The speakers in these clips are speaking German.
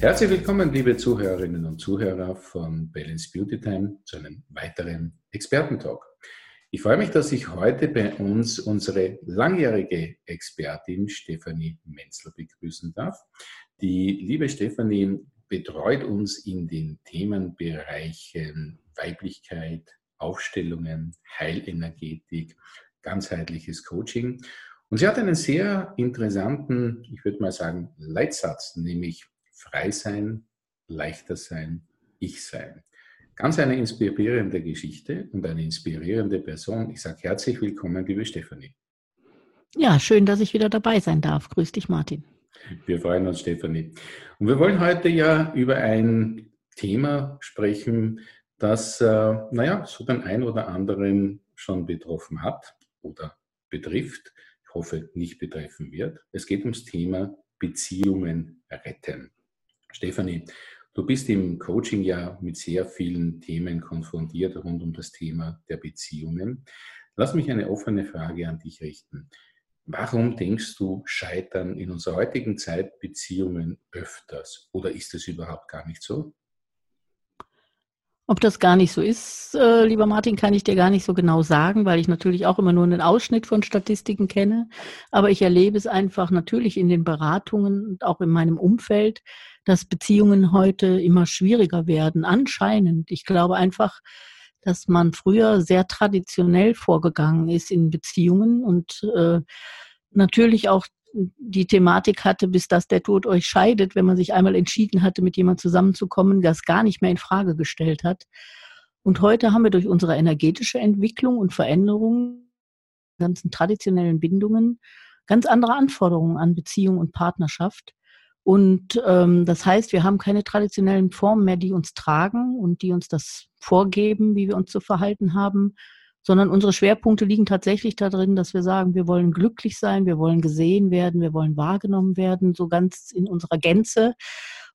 Herzlich willkommen, liebe Zuhörerinnen und Zuhörer von Balance Beauty Time zu einem weiteren Expertentalk. Ich freue mich, dass ich heute bei uns unsere langjährige Expertin Stefanie Menzel begrüßen darf. Die liebe Stefanie betreut uns in den Themenbereichen Weiblichkeit, Aufstellungen, Heilenergetik, ganzheitliches Coaching. Und sie hat einen sehr interessanten, ich würde mal sagen, Leitsatz, nämlich frei sein, leichter sein, ich sein. Ganz eine inspirierende Geschichte und eine inspirierende Person. Ich sage herzlich willkommen, liebe Stefanie. Ja, schön, dass ich wieder dabei sein darf. Grüß dich, Martin. Wir freuen uns, Stefanie. Und wir wollen heute ja über ein Thema sprechen, das, äh, naja, so den einen oder anderen schon betroffen hat oder betrifft. Ich hoffe, nicht betreffen wird. Es geht ums Thema Beziehungen retten. Stefanie, du bist im Coaching ja mit sehr vielen Themen konfrontiert rund um das Thema der Beziehungen. Lass mich eine offene Frage an dich richten. Warum denkst du, scheitern in unserer heutigen Zeit Beziehungen öfters? Oder ist es überhaupt gar nicht so? Ob das gar nicht so ist, äh, lieber Martin, kann ich dir gar nicht so genau sagen, weil ich natürlich auch immer nur einen Ausschnitt von Statistiken kenne. Aber ich erlebe es einfach natürlich in den Beratungen und auch in meinem Umfeld, dass Beziehungen heute immer schwieriger werden. Anscheinend. Ich glaube einfach, dass man früher sehr traditionell vorgegangen ist in Beziehungen und äh, natürlich auch die Thematik hatte, bis dass der Tod euch scheidet, wenn man sich einmal entschieden hatte, mit jemandem zusammenzukommen, das gar nicht mehr in Frage gestellt hat. Und heute haben wir durch unsere energetische Entwicklung und Veränderung ganzen traditionellen Bindungen ganz andere Anforderungen an Beziehung und Partnerschaft. Und ähm, das heißt, wir haben keine traditionellen Formen mehr, die uns tragen und die uns das vorgeben, wie wir uns zu verhalten haben, sondern unsere Schwerpunkte liegen tatsächlich darin, dass wir sagen, wir wollen glücklich sein, wir wollen gesehen werden, wir wollen wahrgenommen werden, so ganz in unserer Gänze.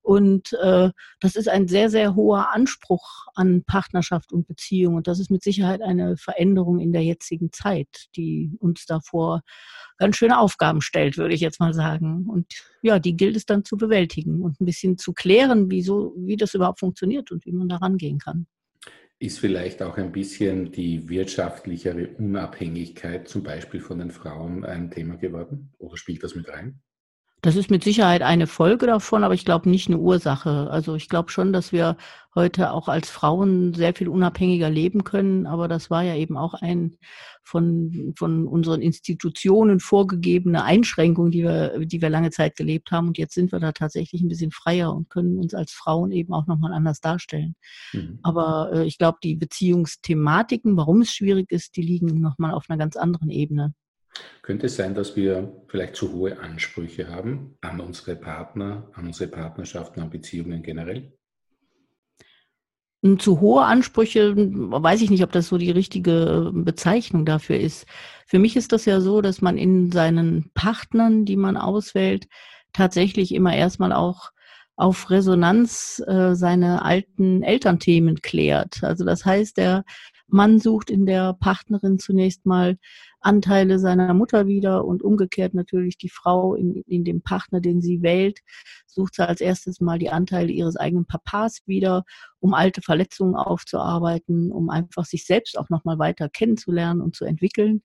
Und äh, das ist ein sehr, sehr hoher Anspruch an Partnerschaft und Beziehung. Und das ist mit Sicherheit eine Veränderung in der jetzigen Zeit, die uns davor ganz schöne Aufgaben stellt, würde ich jetzt mal sagen. Und ja, die gilt es dann zu bewältigen und ein bisschen zu klären, wieso, wie das überhaupt funktioniert und wie man da rangehen kann. Ist vielleicht auch ein bisschen die wirtschaftlichere Unabhängigkeit zum Beispiel von den Frauen ein Thema geworden? Oder spielt das mit rein? Das ist mit Sicherheit eine Folge davon, aber ich glaube nicht eine Ursache. Also ich glaube schon, dass wir heute auch als Frauen sehr viel unabhängiger leben können, aber das war ja eben auch ein von, von unseren Institutionen vorgegebene Einschränkung, die wir, die wir lange Zeit gelebt haben. Und jetzt sind wir da tatsächlich ein bisschen freier und können uns als Frauen eben auch nochmal anders darstellen. Mhm. Aber äh, ich glaube, die Beziehungsthematiken, warum es schwierig ist, die liegen nochmal auf einer ganz anderen Ebene. Könnte es sein, dass wir vielleicht zu hohe Ansprüche haben an unsere Partner, an unsere Partnerschaften, an Beziehungen generell? Hm, zu hohe Ansprüche, weiß ich nicht, ob das so die richtige Bezeichnung dafür ist. Für mich ist das ja so, dass man in seinen Partnern, die man auswählt, tatsächlich immer erstmal auch auf Resonanz äh, seine alten Elternthemen klärt. Also das heißt, der Mann sucht in der Partnerin zunächst mal Anteile seiner Mutter wieder und umgekehrt natürlich die Frau in, in dem Partner, den sie wählt, sucht sie als erstes mal die Anteile ihres eigenen Papas wieder, um alte Verletzungen aufzuarbeiten, um einfach sich selbst auch nochmal weiter kennenzulernen und zu entwickeln.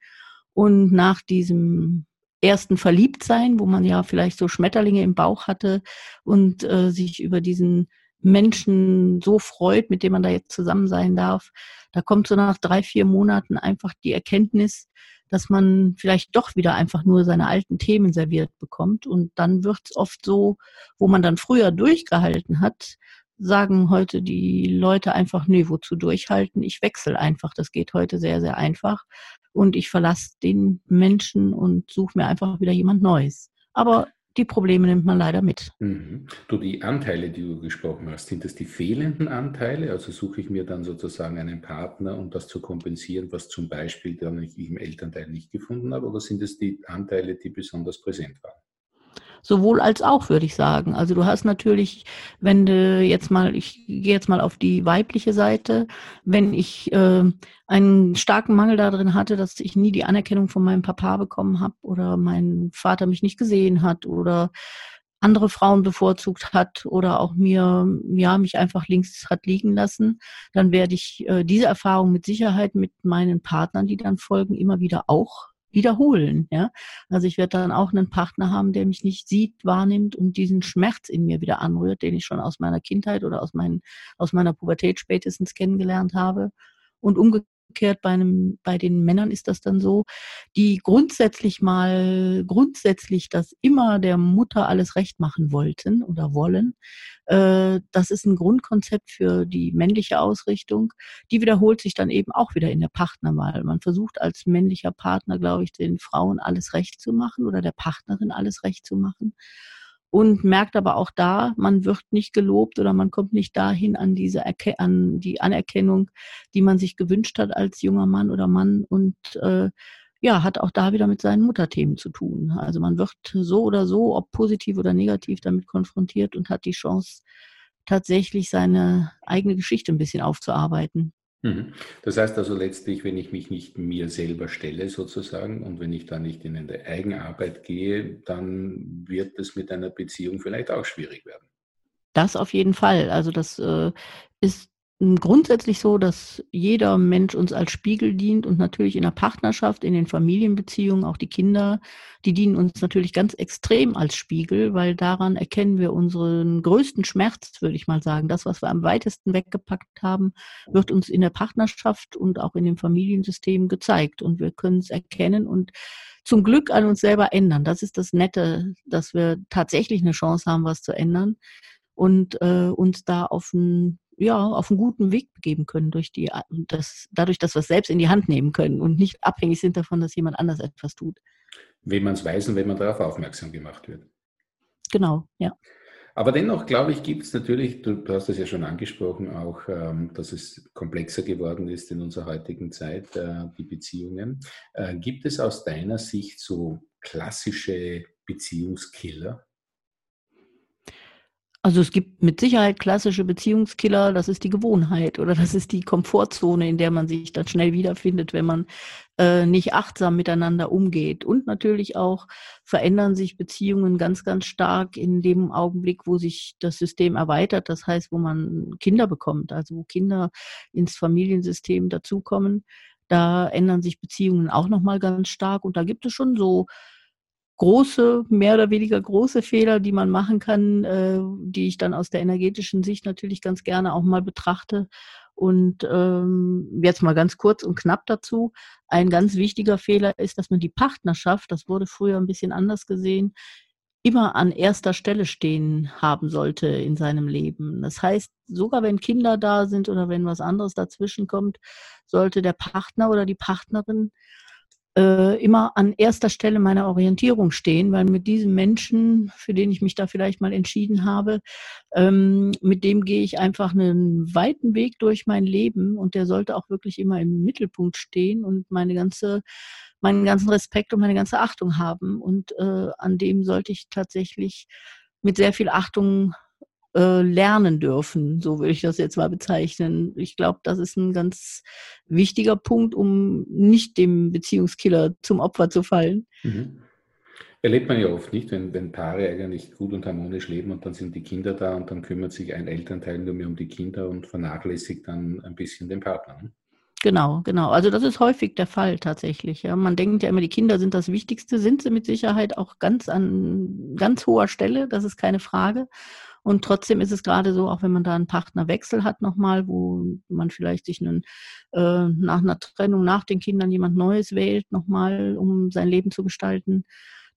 Und nach diesem ersten Verliebtsein, wo man ja vielleicht so Schmetterlinge im Bauch hatte und äh, sich über diesen Menschen so freut, mit dem man da jetzt zusammen sein darf. Da kommt so nach drei, vier Monaten einfach die Erkenntnis, dass man vielleicht doch wieder einfach nur seine alten Themen serviert bekommt. Und dann wird es oft so, wo man dann früher durchgehalten hat, sagen heute die Leute einfach, nee, wozu durchhalten? Ich wechsle einfach. Das geht heute sehr, sehr einfach. Und ich verlasse den Menschen und suche mir einfach wieder jemand Neues. Aber die Probleme nimmt man leider mit. Mhm. Du, die Anteile, die du gesprochen hast, sind das die fehlenden Anteile? Also suche ich mir dann sozusagen einen Partner, um das zu kompensieren, was zum Beispiel dann ich im Elternteil nicht gefunden habe? Oder sind es die Anteile, die besonders präsent waren? Sowohl als auch, würde ich sagen. Also du hast natürlich, wenn du jetzt mal, ich gehe jetzt mal auf die weibliche Seite, wenn ich äh, einen starken Mangel darin hatte, dass ich nie die Anerkennung von meinem Papa bekommen habe oder mein Vater mich nicht gesehen hat oder andere Frauen bevorzugt hat oder auch mir, ja, mich einfach links hat liegen lassen, dann werde ich äh, diese Erfahrung mit Sicherheit mit meinen Partnern, die dann folgen, immer wieder auch wiederholen. Ja? Also ich werde dann auch einen Partner haben, der mich nicht sieht, wahrnimmt und diesen Schmerz in mir wieder anrührt, den ich schon aus meiner Kindheit oder aus, meinen, aus meiner Pubertät spätestens kennengelernt habe. Und umgekehrt umgekehrt bei einem, bei den Männern ist das dann so, die grundsätzlich mal, grundsätzlich das immer der Mutter alles recht machen wollten oder wollen. Äh, das ist ein Grundkonzept für die männliche Ausrichtung. Die wiederholt sich dann eben auch wieder in der Partnerwahl. Man versucht als männlicher Partner, glaube ich, den Frauen alles recht zu machen oder der Partnerin alles recht zu machen und merkt aber auch da, man wird nicht gelobt oder man kommt nicht dahin an diese Erke an die Anerkennung, die man sich gewünscht hat als junger Mann oder Mann und äh, ja, hat auch da wieder mit seinen Mutterthemen zu tun. Also man wird so oder so, ob positiv oder negativ, damit konfrontiert und hat die Chance, tatsächlich seine eigene Geschichte ein bisschen aufzuarbeiten. Mhm. Das heißt also letztlich, wenn ich mich nicht mir selber stelle sozusagen und wenn ich da nicht in eine Eigenarbeit gehe, dann wird es mit einer Beziehung vielleicht auch schwierig werden. Das auf jeden Fall. Also das äh, ist grundsätzlich so, dass jeder Mensch uns als Spiegel dient und natürlich in der Partnerschaft, in den Familienbeziehungen, auch die Kinder, die dienen uns natürlich ganz extrem als Spiegel, weil daran erkennen wir unseren größten Schmerz, würde ich mal sagen. Das, was wir am weitesten weggepackt haben, wird uns in der Partnerschaft und auch in dem Familiensystem gezeigt und wir können es erkennen und zum Glück an uns selber ändern. Das ist das Nette, dass wir tatsächlich eine Chance haben, was zu ändern und äh, uns da auf ein ja, auf einen guten Weg begeben können durch die, das, dadurch, dass wir es selbst in die Hand nehmen können und nicht abhängig sind davon, dass jemand anders etwas tut. Wenn man es weiß und wenn man darauf aufmerksam gemacht wird. Genau, ja. Aber dennoch, glaube ich, gibt es natürlich, du, du, hast es ja schon angesprochen, auch, ähm, dass es komplexer geworden ist in unserer heutigen Zeit, äh, die Beziehungen. Äh, gibt es aus deiner Sicht so klassische Beziehungskiller? Also es gibt mit Sicherheit klassische Beziehungskiller, das ist die Gewohnheit oder das ist die Komfortzone, in der man sich dann schnell wiederfindet, wenn man äh, nicht achtsam miteinander umgeht. Und natürlich auch verändern sich Beziehungen ganz, ganz stark in dem Augenblick, wo sich das System erweitert, das heißt, wo man Kinder bekommt, also wo Kinder ins Familiensystem dazukommen. Da ändern sich Beziehungen auch nochmal ganz stark und da gibt es schon so große, mehr oder weniger große Fehler, die man machen kann, äh, die ich dann aus der energetischen Sicht natürlich ganz gerne auch mal betrachte. Und ähm, jetzt mal ganz kurz und knapp dazu. Ein ganz wichtiger Fehler ist, dass man die Partnerschaft, das wurde früher ein bisschen anders gesehen, immer an erster Stelle stehen haben sollte in seinem Leben. Das heißt, sogar wenn Kinder da sind oder wenn was anderes dazwischen kommt, sollte der Partner oder die Partnerin äh, immer an erster Stelle meiner Orientierung stehen, weil mit diesem Menschen, für den ich mich da vielleicht mal entschieden habe, ähm, mit dem gehe ich einfach einen weiten Weg durch mein Leben und der sollte auch wirklich immer im Mittelpunkt stehen und meine ganze meinen ganzen Respekt und meine ganze Achtung haben. Und äh, an dem sollte ich tatsächlich mit sehr viel Achtung äh, lernen dürfen, so würde ich das jetzt mal bezeichnen. Ich glaube, das ist ein ganz wichtiger Punkt, um nicht dem Beziehungskiller zum Opfer zu fallen. Mhm. Erlebt man ja oft nicht, wenn, wenn Paare eigentlich gut und harmonisch leben und dann sind die Kinder da und dann kümmert sich ein Elternteil nur mehr um die Kinder und vernachlässigt dann ein bisschen den Partner. Ne? Genau, genau. Also das ist häufig der Fall tatsächlich. Ja. Man denkt ja immer, die Kinder sind das Wichtigste, sind sie mit Sicherheit auch ganz an ganz hoher Stelle, das ist keine Frage. Und trotzdem ist es gerade so, auch wenn man da einen Partnerwechsel hat nochmal, wo man vielleicht sich einen, äh, nach einer Trennung, nach den Kindern jemand Neues wählt, nochmal, um sein Leben zu gestalten,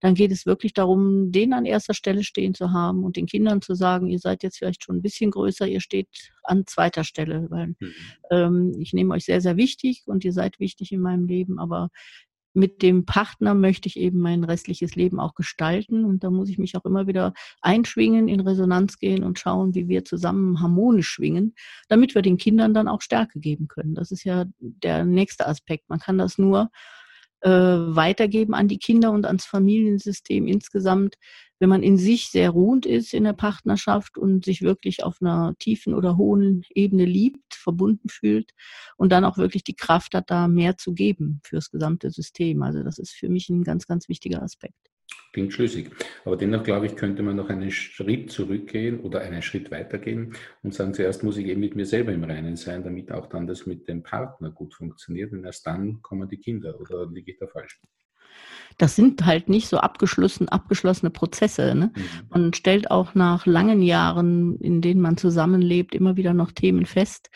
dann geht es wirklich darum, den an erster Stelle stehen zu haben und den Kindern zu sagen, ihr seid jetzt vielleicht schon ein bisschen größer, ihr steht an zweiter Stelle, weil mhm. ähm, ich nehme euch sehr, sehr wichtig und ihr seid wichtig in meinem Leben, aber mit dem Partner möchte ich eben mein restliches Leben auch gestalten. Und da muss ich mich auch immer wieder einschwingen, in Resonanz gehen und schauen, wie wir zusammen harmonisch schwingen, damit wir den Kindern dann auch Stärke geben können. Das ist ja der nächste Aspekt. Man kann das nur äh, weitergeben an die Kinder und ans Familiensystem insgesamt, wenn man in sich sehr ruhend ist in der Partnerschaft und sich wirklich auf einer tiefen oder hohen Ebene liebt, verbunden fühlt und dann auch wirklich die Kraft hat, da mehr zu geben fürs gesamte System. Also das ist für mich ein ganz, ganz wichtiger Aspekt. Klingt schlüssig. Aber dennoch, glaube ich, könnte man noch einen Schritt zurückgehen oder einen Schritt weitergehen und sagen, zuerst muss ich eben mit mir selber im Reinen sein, damit auch dann das mit dem Partner gut funktioniert. Und erst dann kommen die Kinder. Oder liege ich da falsch? Das sind halt nicht so abgeschlossen, abgeschlossene Prozesse. Ne? Mhm. Man stellt auch nach langen Jahren, in denen man zusammenlebt, immer wieder noch Themen fest,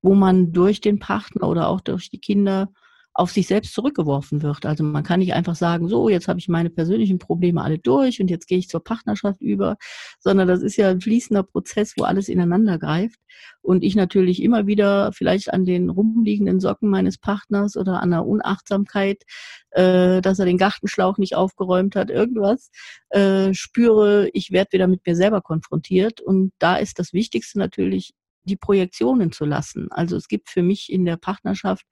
wo man durch den Partner oder auch durch die Kinder auf sich selbst zurückgeworfen wird. Also man kann nicht einfach sagen, so, jetzt habe ich meine persönlichen Probleme alle durch und jetzt gehe ich zur Partnerschaft über, sondern das ist ja ein fließender Prozess, wo alles ineinander greift. Und ich natürlich immer wieder vielleicht an den rumliegenden Socken meines Partners oder an der Unachtsamkeit, äh, dass er den Gartenschlauch nicht aufgeräumt hat, irgendwas, äh, spüre, ich werde wieder mit mir selber konfrontiert. Und da ist das Wichtigste natürlich, die Projektionen zu lassen. Also es gibt für mich in der Partnerschaft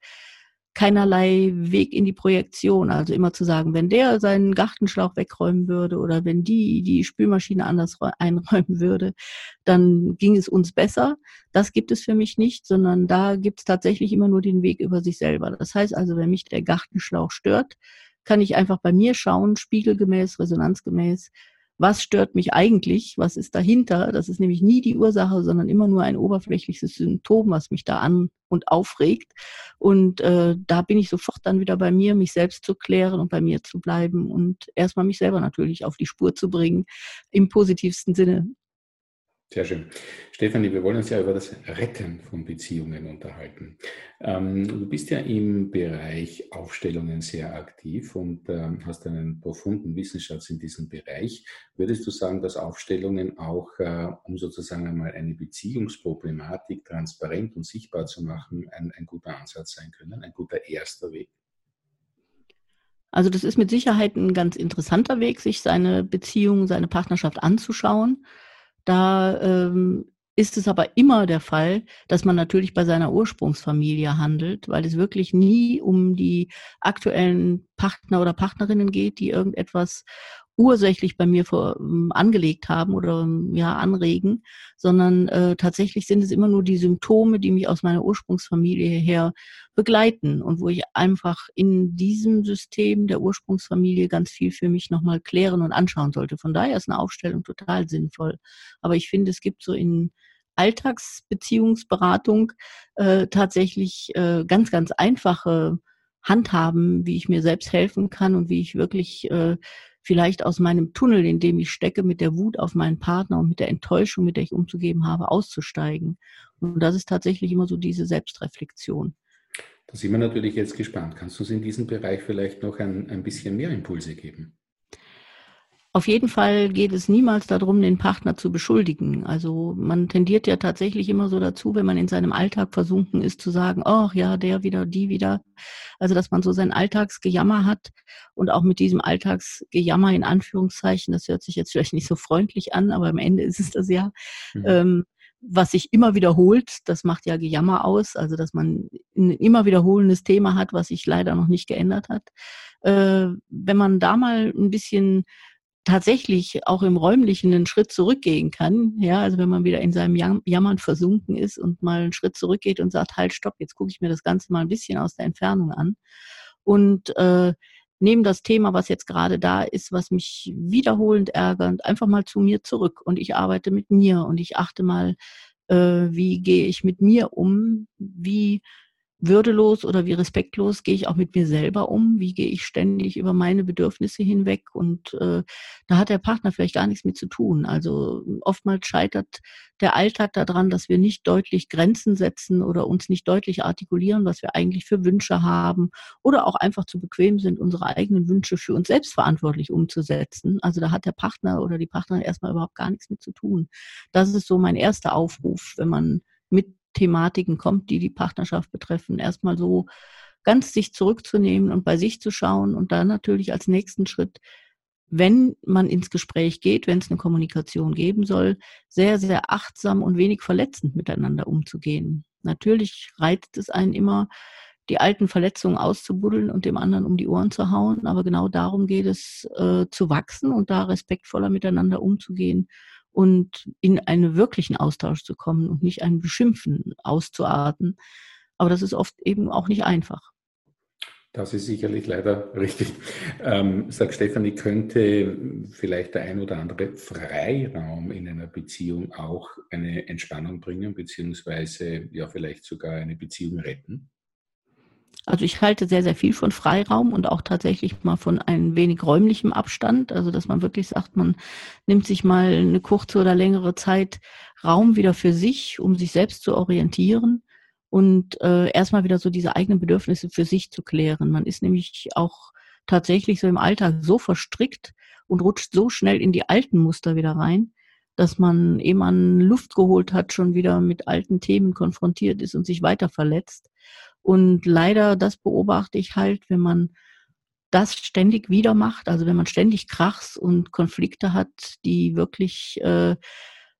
keinerlei Weg in die Projektion. Also immer zu sagen, wenn der seinen Gartenschlauch wegräumen würde oder wenn die die Spülmaschine anders einräumen würde, dann ging es uns besser. Das gibt es für mich nicht, sondern da gibt es tatsächlich immer nur den Weg über sich selber. Das heißt also, wenn mich der Gartenschlauch stört, kann ich einfach bei mir schauen, spiegelgemäß, resonanzgemäß, was stört mich eigentlich, was ist dahinter. Das ist nämlich nie die Ursache, sondern immer nur ein oberflächliches Symptom, was mich da an und aufregt. Und äh, da bin ich sofort dann wieder bei mir, mich selbst zu klären und bei mir zu bleiben und erstmal mich selber natürlich auf die Spur zu bringen, im positivsten Sinne. Sehr schön. Stefanie, wir wollen uns ja über das Retten von Beziehungen unterhalten. Ähm, du bist ja im Bereich Aufstellungen sehr aktiv und ähm, hast einen profunden Wissensschatz in diesem Bereich. Würdest du sagen, dass Aufstellungen auch, äh, um sozusagen einmal eine Beziehungsproblematik transparent und sichtbar zu machen, ein, ein guter Ansatz sein können, ein guter erster Weg? Also das ist mit Sicherheit ein ganz interessanter Weg, sich seine Beziehung, seine Partnerschaft anzuschauen. Da ähm, ist es aber immer der Fall, dass man natürlich bei seiner Ursprungsfamilie handelt, weil es wirklich nie um die aktuellen Partner oder Partnerinnen geht, die irgendetwas ursächlich bei mir vor, ähm, angelegt haben oder ähm, ja anregen, sondern äh, tatsächlich sind es immer nur die Symptome, die mich aus meiner Ursprungsfamilie her begleiten und wo ich einfach in diesem System der Ursprungsfamilie ganz viel für mich nochmal klären und anschauen sollte. Von daher ist eine Aufstellung total sinnvoll. Aber ich finde, es gibt so in Alltagsbeziehungsberatung äh, tatsächlich äh, ganz, ganz einfache Handhaben, wie ich mir selbst helfen kann und wie ich wirklich äh, vielleicht aus meinem Tunnel, in dem ich stecke, mit der Wut auf meinen Partner und mit der Enttäuschung, mit der ich umzugeben habe, auszusteigen. Und das ist tatsächlich immer so diese Selbstreflexion. Da sind wir natürlich jetzt gespannt. Kannst du uns in diesem Bereich vielleicht noch ein, ein bisschen mehr Impulse geben? Auf jeden Fall geht es niemals darum, den Partner zu beschuldigen. Also man tendiert ja tatsächlich immer so dazu, wenn man in seinem Alltag versunken ist, zu sagen, ach ja, der wieder, die wieder. Also dass man so sein Alltagsgejammer hat und auch mit diesem Alltagsgejammer in Anführungszeichen, das hört sich jetzt vielleicht nicht so freundlich an, aber am Ende ist es das ja, mhm. ähm, was sich immer wiederholt, das macht ja Gejammer aus, also dass man ein immer wiederholendes Thema hat, was sich leider noch nicht geändert hat. Äh, wenn man da mal ein bisschen tatsächlich auch im räumlichen einen Schritt zurückgehen kann. Ja, also wenn man wieder in seinem Jammern versunken ist und mal einen Schritt zurückgeht und sagt, halt, stopp, jetzt gucke ich mir das Ganze mal ein bisschen aus der Entfernung an. Und äh, nehme das Thema, was jetzt gerade da ist, was mich wiederholend ärgert, einfach mal zu mir zurück. Und ich arbeite mit mir und ich achte mal, äh, wie gehe ich mit mir um, wie würdelos oder wie respektlos gehe ich auch mit mir selber um? Wie gehe ich ständig über meine Bedürfnisse hinweg? Und äh, da hat der Partner vielleicht gar nichts mit zu tun. Also oftmals scheitert der Alltag daran, dass wir nicht deutlich Grenzen setzen oder uns nicht deutlich artikulieren, was wir eigentlich für Wünsche haben oder auch einfach zu bequem sind, unsere eigenen Wünsche für uns selbst verantwortlich umzusetzen. Also da hat der Partner oder die Partnerin erstmal überhaupt gar nichts mit zu tun. Das ist so mein erster Aufruf, wenn man mit Thematiken kommt, die die Partnerschaft betreffen, erstmal so ganz sich zurückzunehmen und bei sich zu schauen und dann natürlich als nächsten Schritt, wenn man ins Gespräch geht, wenn es eine Kommunikation geben soll, sehr, sehr achtsam und wenig verletzend miteinander umzugehen. Natürlich reizt es einen immer, die alten Verletzungen auszubuddeln und dem anderen um die Ohren zu hauen, aber genau darum geht es, äh, zu wachsen und da respektvoller miteinander umzugehen und in einen wirklichen Austausch zu kommen und nicht ein Beschimpfen auszuarten. Aber das ist oft eben auch nicht einfach. Das ist sicherlich leider richtig. Ähm, sagt Stefanie, könnte vielleicht der ein oder andere Freiraum in einer Beziehung auch eine Entspannung bringen, beziehungsweise ja vielleicht sogar eine Beziehung retten? Also ich halte sehr, sehr viel von Freiraum und auch tatsächlich mal von ein wenig räumlichem Abstand. Also dass man wirklich sagt, man nimmt sich mal eine kurze oder längere Zeit Raum wieder für sich, um sich selbst zu orientieren und äh, erstmal wieder so diese eigenen Bedürfnisse für sich zu klären. Man ist nämlich auch tatsächlich so im Alltag so verstrickt und rutscht so schnell in die alten Muster wieder rein, dass man, ehe man Luft geholt hat, schon wieder mit alten Themen konfrontiert ist und sich weiter verletzt. Und leider, das beobachte ich halt, wenn man das ständig wieder macht, also wenn man ständig Krachs und Konflikte hat, die wirklich äh,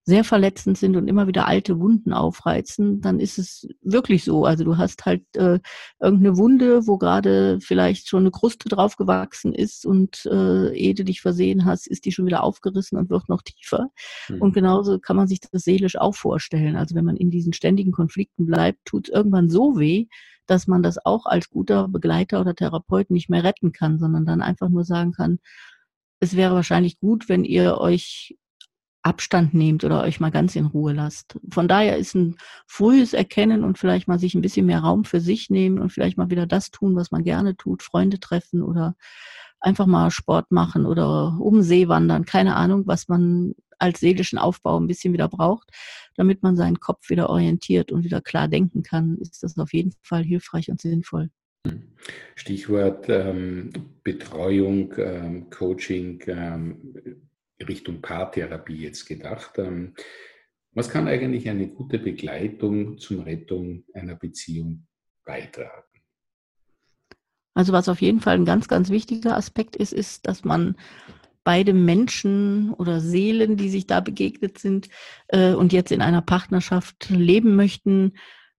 sehr verletzend sind und immer wieder alte Wunden aufreizen, dann ist es wirklich so. Also du hast halt äh, irgendeine Wunde, wo gerade vielleicht schon eine Kruste draufgewachsen ist und äh, ehe du dich versehen hast, ist die schon wieder aufgerissen und wird noch tiefer. Mhm. Und genauso kann man sich das seelisch auch vorstellen. Also wenn man in diesen ständigen Konflikten bleibt, tut es irgendwann so weh, dass man das auch als guter Begleiter oder Therapeut nicht mehr retten kann, sondern dann einfach nur sagen kann, es wäre wahrscheinlich gut, wenn ihr euch Abstand nehmt oder euch mal ganz in Ruhe lasst. Von daher ist ein frühes Erkennen und vielleicht mal sich ein bisschen mehr Raum für sich nehmen und vielleicht mal wieder das tun, was man gerne tut, Freunde treffen oder einfach mal Sport machen oder um See wandern, keine Ahnung, was man als seelischen Aufbau ein bisschen wieder braucht, damit man seinen Kopf wieder orientiert und wieder klar denken kann, ist das auf jeden Fall hilfreich und sinnvoll. Stichwort ähm, Betreuung, ähm, Coaching, ähm, Richtung Paartherapie jetzt gedacht. Ähm, was kann eigentlich eine gute Begleitung zum Rettung einer Beziehung beitragen? Also was auf jeden Fall ein ganz, ganz wichtiger Aspekt ist, ist, dass man beide Menschen oder Seelen, die sich da begegnet sind äh, und jetzt in einer Partnerschaft leben möchten,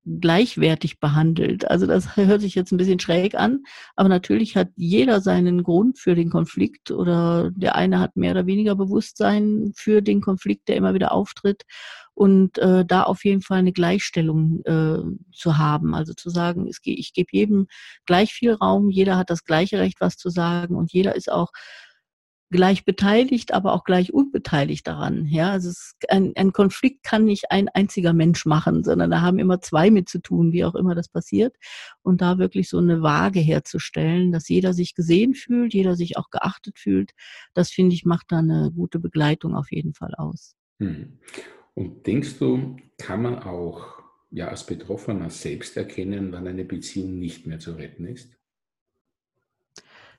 gleichwertig behandelt. Also das hört sich jetzt ein bisschen schräg an, aber natürlich hat jeder seinen Grund für den Konflikt oder der eine hat mehr oder weniger Bewusstsein für den Konflikt, der immer wieder auftritt und äh, da auf jeden Fall eine Gleichstellung äh, zu haben. Also zu sagen, es, ich gebe jedem gleich viel Raum, jeder hat das gleiche Recht, was zu sagen und jeder ist auch gleich beteiligt, aber auch gleich unbeteiligt daran. Ja, also ein, ein Konflikt kann nicht ein einziger Mensch machen, sondern da haben immer zwei mit zu tun, wie auch immer das passiert. Und da wirklich so eine Waage herzustellen, dass jeder sich gesehen fühlt, jeder sich auch geachtet fühlt, das finde ich macht da eine gute Begleitung auf jeden Fall aus. Hm. Und denkst du, kann man auch ja als Betroffener selbst erkennen, wann eine Beziehung nicht mehr zu retten ist?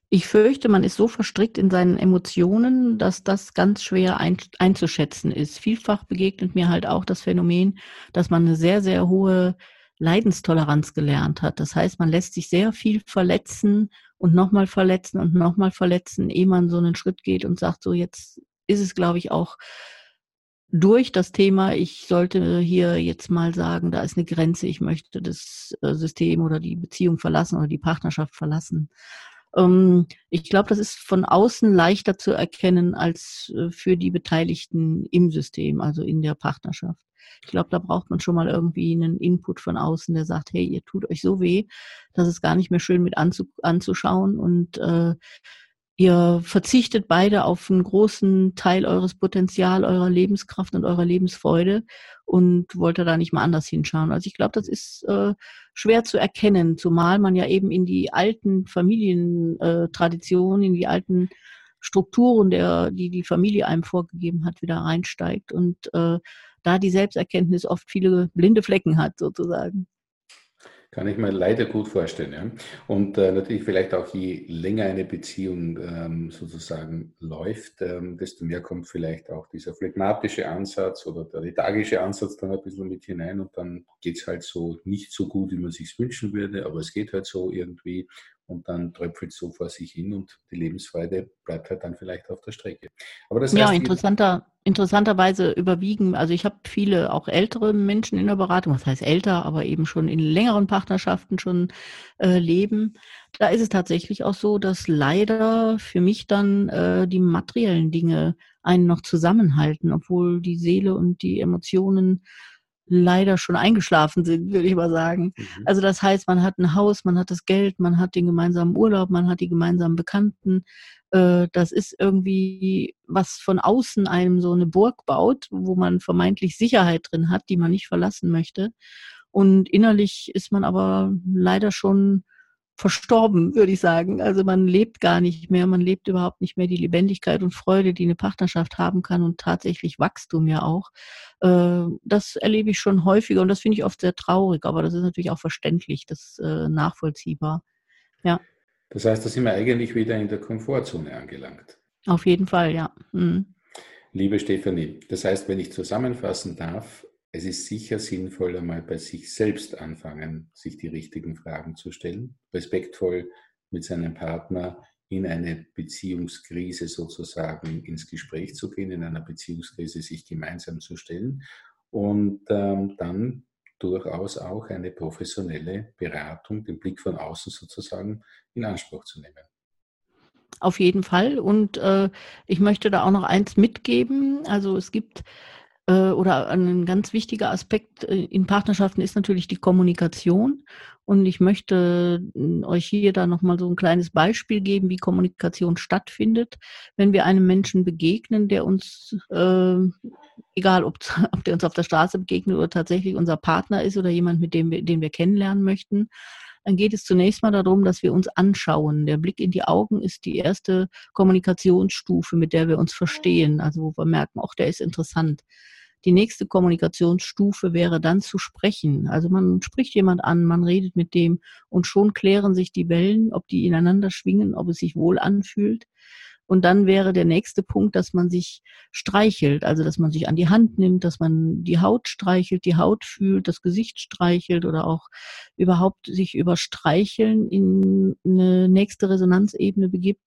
Ich fürchte, man ist so verstrickt in seinen Emotionen, dass das ganz schwer ein, einzuschätzen ist. Vielfach begegnet mir halt auch das Phänomen, dass man eine sehr, sehr hohe Leidenstoleranz gelernt hat. Das heißt, man lässt sich sehr viel verletzen und nochmal verletzen und nochmal verletzen, ehe man so einen Schritt geht und sagt, so jetzt ist es, glaube ich, auch durch das Thema, ich sollte hier jetzt mal sagen, da ist eine Grenze, ich möchte das äh, System oder die Beziehung verlassen oder die Partnerschaft verlassen. Ähm, ich glaube, das ist von außen leichter zu erkennen als äh, für die Beteiligten im System, also in der Partnerschaft. Ich glaube, da braucht man schon mal irgendwie einen Input von außen, der sagt, hey, ihr tut euch so weh, dass es gar nicht mehr schön mit anzu anzuschauen und äh, Ihr verzichtet beide auf einen großen Teil eures Potenzial, eurer Lebenskraft und eurer Lebensfreude und wollt da nicht mal anders hinschauen. Also ich glaube, das ist äh, schwer zu erkennen, zumal man ja eben in die alten Familientraditionen, in die alten Strukturen, der, die die Familie einem vorgegeben hat, wieder reinsteigt und äh, da die Selbsterkenntnis oft viele blinde Flecken hat, sozusagen. Kann ich mir leider gut vorstellen. Ja. Und äh, natürlich vielleicht auch je länger eine Beziehung ähm, sozusagen läuft, ähm, desto mehr kommt vielleicht auch dieser phlegmatische Ansatz oder der lethargische Ansatz dann ein bisschen mit hinein und dann geht es halt so nicht so gut, wie man sich wünschen würde, aber es geht halt so irgendwie und dann tröpfelt es so vor sich hin und die Lebensfreude bleibt halt dann vielleicht auf der Strecke. Aber das heißt, ja, interessanter, interessanterweise überwiegen, also ich habe viele auch ältere Menschen in der Beratung, was heißt älter, aber eben schon in längeren Partnerschaften schon äh, leben. Da ist es tatsächlich auch so, dass leider für mich dann äh, die materiellen Dinge einen noch zusammenhalten, obwohl die Seele und die Emotionen leider schon eingeschlafen sind, würde ich mal sagen. Mhm. Also das heißt, man hat ein Haus, man hat das Geld, man hat den gemeinsamen Urlaub, man hat die gemeinsamen Bekannten. Äh, das ist irgendwie, was von außen einem so eine Burg baut, wo man vermeintlich Sicherheit drin hat, die man nicht verlassen möchte. Und innerlich ist man aber leider schon verstorben, würde ich sagen. Also man lebt gar nicht mehr, man lebt überhaupt nicht mehr die Lebendigkeit und Freude, die eine Partnerschaft haben kann und tatsächlich Wachstum ja auch. Äh, das erlebe ich schon häufiger und das finde ich oft sehr traurig, aber das ist natürlich auch verständlich, das äh, nachvollziehbar. Ja. Das heißt, da sind wir eigentlich wieder in der Komfortzone angelangt. Auf jeden Fall, ja. Mhm. Liebe Stefanie, das heißt, wenn ich zusammenfassen darf, es ist sicher sinnvoll, einmal bei sich selbst anfangen, sich die richtigen Fragen zu stellen, respektvoll mit seinem Partner in eine Beziehungskrise sozusagen ins Gespräch zu gehen, in einer Beziehungskrise sich gemeinsam zu stellen und ähm, dann durchaus auch eine professionelle Beratung, den Blick von außen sozusagen in Anspruch zu nehmen. Auf jeden Fall. Und äh, ich möchte da auch noch eins mitgeben. Also es gibt äh, oder ein ganz wichtiger Aspekt äh, in Partnerschaften ist natürlich die Kommunikation. Und ich möchte äh, euch hier da nochmal so ein kleines Beispiel geben, wie Kommunikation stattfindet, wenn wir einem Menschen begegnen, der uns, äh, egal ob, ob der uns auf der Straße begegnet oder tatsächlich unser Partner ist oder jemand, mit dem wir, den wir kennenlernen möchten, dann geht es zunächst mal darum, dass wir uns anschauen. Der Blick in die Augen ist die erste Kommunikationsstufe, mit der wir uns verstehen, also wo wir merken, auch der ist interessant. Die nächste Kommunikationsstufe wäre dann zu sprechen. Also man spricht jemand an, man redet mit dem und schon klären sich die Wellen, ob die ineinander schwingen, ob es sich wohl anfühlt. Und dann wäre der nächste Punkt, dass man sich streichelt, also dass man sich an die Hand nimmt, dass man die Haut streichelt, die Haut fühlt, das Gesicht streichelt oder auch überhaupt sich über Streicheln in eine nächste Resonanzebene begibt.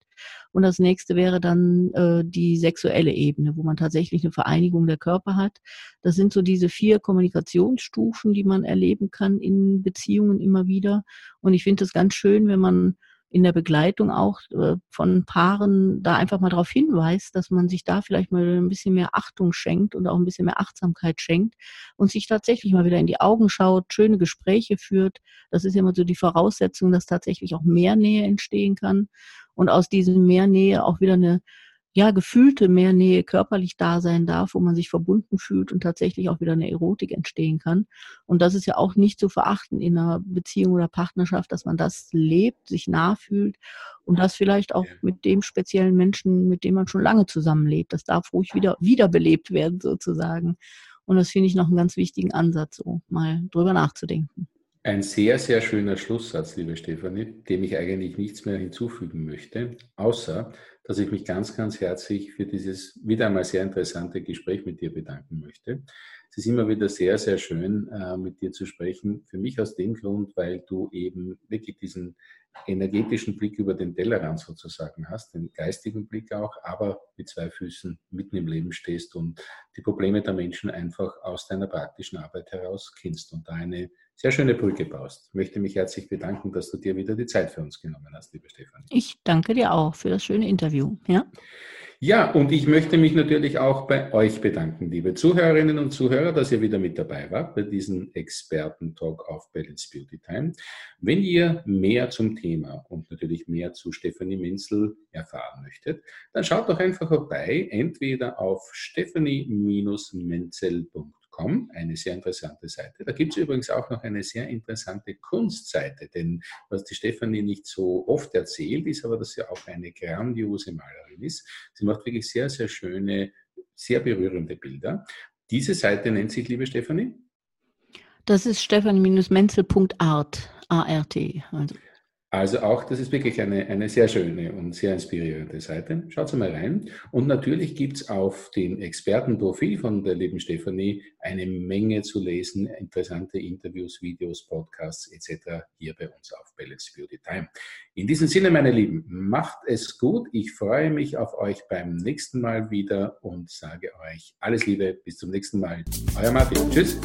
Und das nächste wäre dann äh, die sexuelle Ebene, wo man tatsächlich eine Vereinigung der Körper hat. Das sind so diese vier Kommunikationsstufen, die man erleben kann in Beziehungen immer wieder. Und ich finde es ganz schön, wenn man in der Begleitung auch äh, von Paaren da einfach mal darauf hinweist, dass man sich da vielleicht mal ein bisschen mehr Achtung schenkt und auch ein bisschen mehr Achtsamkeit schenkt und sich tatsächlich mal wieder in die Augen schaut, schöne Gespräche führt. Das ist immer so die Voraussetzung, dass tatsächlich auch mehr Nähe entstehen kann und aus diesem mehr Nähe auch wieder eine ja, gefühlte mehr Nähe körperlich da sein darf, wo man sich verbunden fühlt und tatsächlich auch wieder eine Erotik entstehen kann. Und das ist ja auch nicht zu verachten in einer Beziehung oder Partnerschaft, dass man das lebt, sich nah fühlt und das vielleicht auch mit dem speziellen Menschen, mit dem man schon lange zusammenlebt. Das darf ruhig wieder wiederbelebt werden sozusagen. Und das finde ich noch einen ganz wichtigen Ansatz, so mal drüber nachzudenken. Ein sehr, sehr schöner Schlusssatz, liebe Stefanie, dem ich eigentlich nichts mehr hinzufügen möchte, außer dass ich mich ganz, ganz herzlich für dieses wieder einmal sehr interessante Gespräch mit dir bedanken möchte. Es ist immer wieder sehr, sehr schön, äh, mit dir zu sprechen. Für mich aus dem Grund, weil du eben wirklich diesen energetischen Blick über den Tellerrand sozusagen hast, den geistigen Blick auch, aber mit zwei Füßen mitten im Leben stehst und die Probleme der Menschen einfach aus deiner praktischen Arbeit heraus kennst und da eine sehr schöne Brücke baust. Ich möchte mich herzlich bedanken, dass du dir wieder die Zeit für uns genommen hast, liebe Stefanie. Ich danke dir auch für das schöne Interview. Ja. Ja, und ich möchte mich natürlich auch bei euch bedanken, liebe Zuhörerinnen und Zuhörer, dass ihr wieder mit dabei wart bei diesem Experten-Talk auf Balance Beauty Time. Wenn ihr mehr zum Thema und natürlich mehr zu Stefanie Menzel erfahren möchtet, dann schaut doch einfach vorbei, entweder auf stephanie-menzel.com Com, eine sehr interessante Seite. Da gibt es übrigens auch noch eine sehr interessante Kunstseite, denn was die Stefanie nicht so oft erzählt, ist aber, dass sie auch eine grandiose Malerin ist. Sie macht wirklich sehr, sehr schöne, sehr berührende Bilder. Diese Seite nennt sich, liebe Stefanie? Das ist stefanie-menzel.art, A-R-T. Also. Also auch, das ist wirklich eine, eine sehr schöne und sehr inspirierende Seite. Schaut mal rein. Und natürlich gibt's auf dem Expertenprofil von der lieben Stefanie eine Menge zu lesen, interessante Interviews, Videos, Podcasts etc. hier bei uns auf Balance Beauty Time. In diesem Sinne, meine Lieben, macht es gut. Ich freue mich auf euch beim nächsten Mal wieder und sage euch alles Liebe. Bis zum nächsten Mal. Euer Martin. Tschüss.